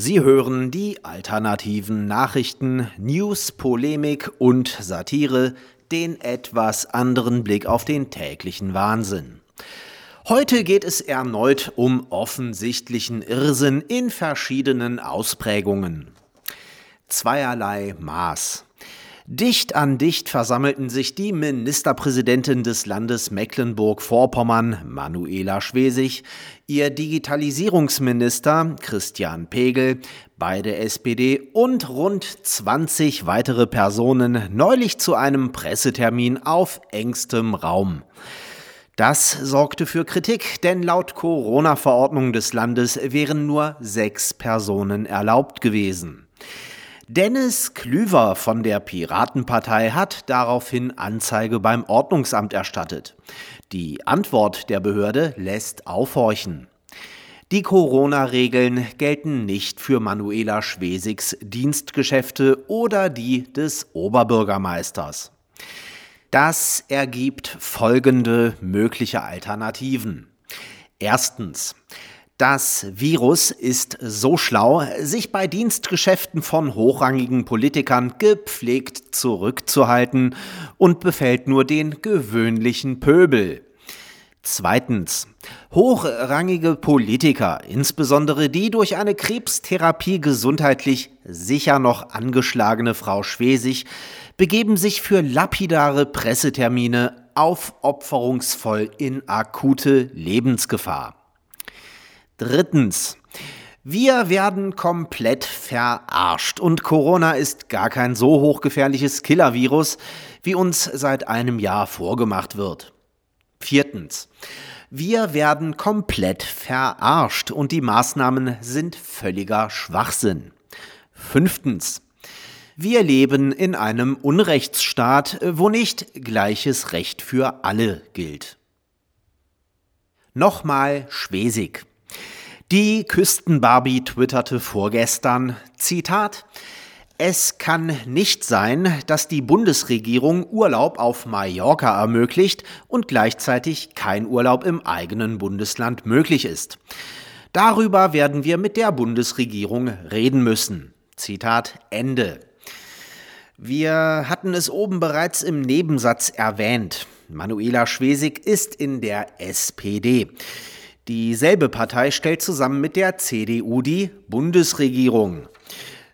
Sie hören die alternativen Nachrichten, News, Polemik und Satire, den etwas anderen Blick auf den täglichen Wahnsinn. Heute geht es erneut um offensichtlichen Irrsinn in verschiedenen Ausprägungen. Zweierlei Maß. Dicht an dicht versammelten sich die Ministerpräsidentin des Landes Mecklenburg-Vorpommern, Manuela Schwesig, ihr Digitalisierungsminister Christian Pegel, beide SPD und rund 20 weitere Personen neulich zu einem Pressetermin auf engstem Raum. Das sorgte für Kritik, denn laut Corona-Verordnung des Landes wären nur sechs Personen erlaubt gewesen. Dennis Klüver von der Piratenpartei hat daraufhin Anzeige beim Ordnungsamt erstattet. Die Antwort der Behörde lässt aufhorchen. Die Corona-Regeln gelten nicht für Manuela Schwesigs Dienstgeschäfte oder die des Oberbürgermeisters. Das ergibt folgende mögliche Alternativen. Erstens. Das Virus ist so schlau, sich bei Dienstgeschäften von hochrangigen Politikern gepflegt zurückzuhalten und befällt nur den gewöhnlichen Pöbel. Zweitens. Hochrangige Politiker, insbesondere die durch eine Krebstherapie gesundheitlich sicher noch angeschlagene Frau Schwesig, begeben sich für lapidare Pressetermine aufopferungsvoll in akute Lebensgefahr. Drittens. Wir werden komplett verarscht und Corona ist gar kein so hochgefährliches Killervirus, wie uns seit einem Jahr vorgemacht wird. Viertens. Wir werden komplett verarscht und die Maßnahmen sind völliger Schwachsinn. Fünftens. Wir leben in einem Unrechtsstaat, wo nicht gleiches Recht für alle gilt. Nochmal Schwesig. Die Küstenbarbie twitterte vorgestern, Zitat, es kann nicht sein, dass die Bundesregierung Urlaub auf Mallorca ermöglicht und gleichzeitig kein Urlaub im eigenen Bundesland möglich ist. Darüber werden wir mit der Bundesregierung reden müssen. Zitat Ende. Wir hatten es oben bereits im Nebensatz erwähnt. Manuela Schwesig ist in der SPD. Dieselbe Partei stellt zusammen mit der CDU die Bundesregierung.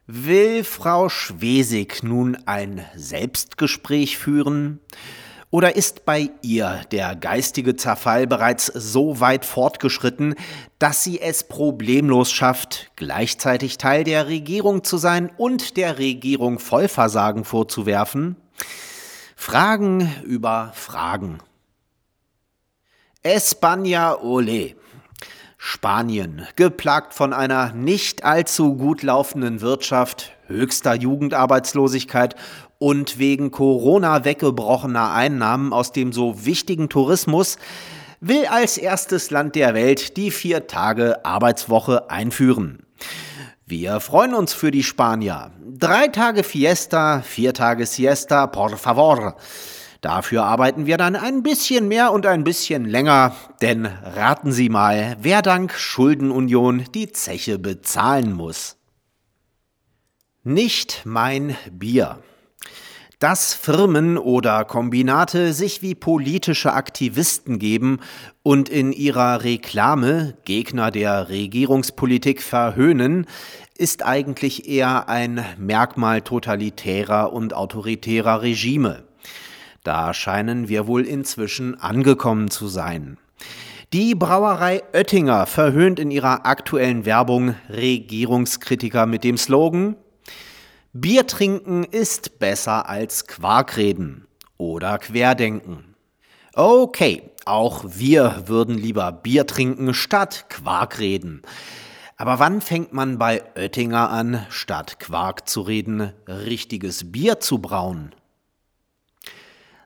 Will Frau Schwesig nun ein Selbstgespräch führen? Oder ist bei ihr der geistige Zerfall bereits so weit fortgeschritten, dass sie es problemlos schafft, gleichzeitig Teil der Regierung zu sein und der Regierung Vollversagen vorzuwerfen? Fragen über Fragen. España ole. Spanien, geplagt von einer nicht allzu gut laufenden Wirtschaft, höchster Jugendarbeitslosigkeit und wegen Corona weggebrochener Einnahmen aus dem so wichtigen Tourismus, will als erstes Land der Welt die vier Tage Arbeitswoche einführen. Wir freuen uns für die Spanier. Drei Tage Fiesta, vier Tage Siesta, por favor. Dafür arbeiten wir dann ein bisschen mehr und ein bisschen länger, denn raten Sie mal, wer dank Schuldenunion die Zeche bezahlen muss. Nicht mein Bier. Dass Firmen oder Kombinate sich wie politische Aktivisten geben und in ihrer Reklame Gegner der Regierungspolitik verhöhnen, ist eigentlich eher ein Merkmal totalitärer und autoritärer Regime. Da scheinen wir wohl inzwischen angekommen zu sein. Die Brauerei Oettinger verhöhnt in ihrer aktuellen Werbung Regierungskritiker mit dem Slogan Bier trinken ist besser als Quarkreden oder Querdenken. Okay, auch wir würden lieber Bier trinken statt Quarkreden. Aber wann fängt man bei Oettinger an, statt Quark zu reden, richtiges Bier zu brauen?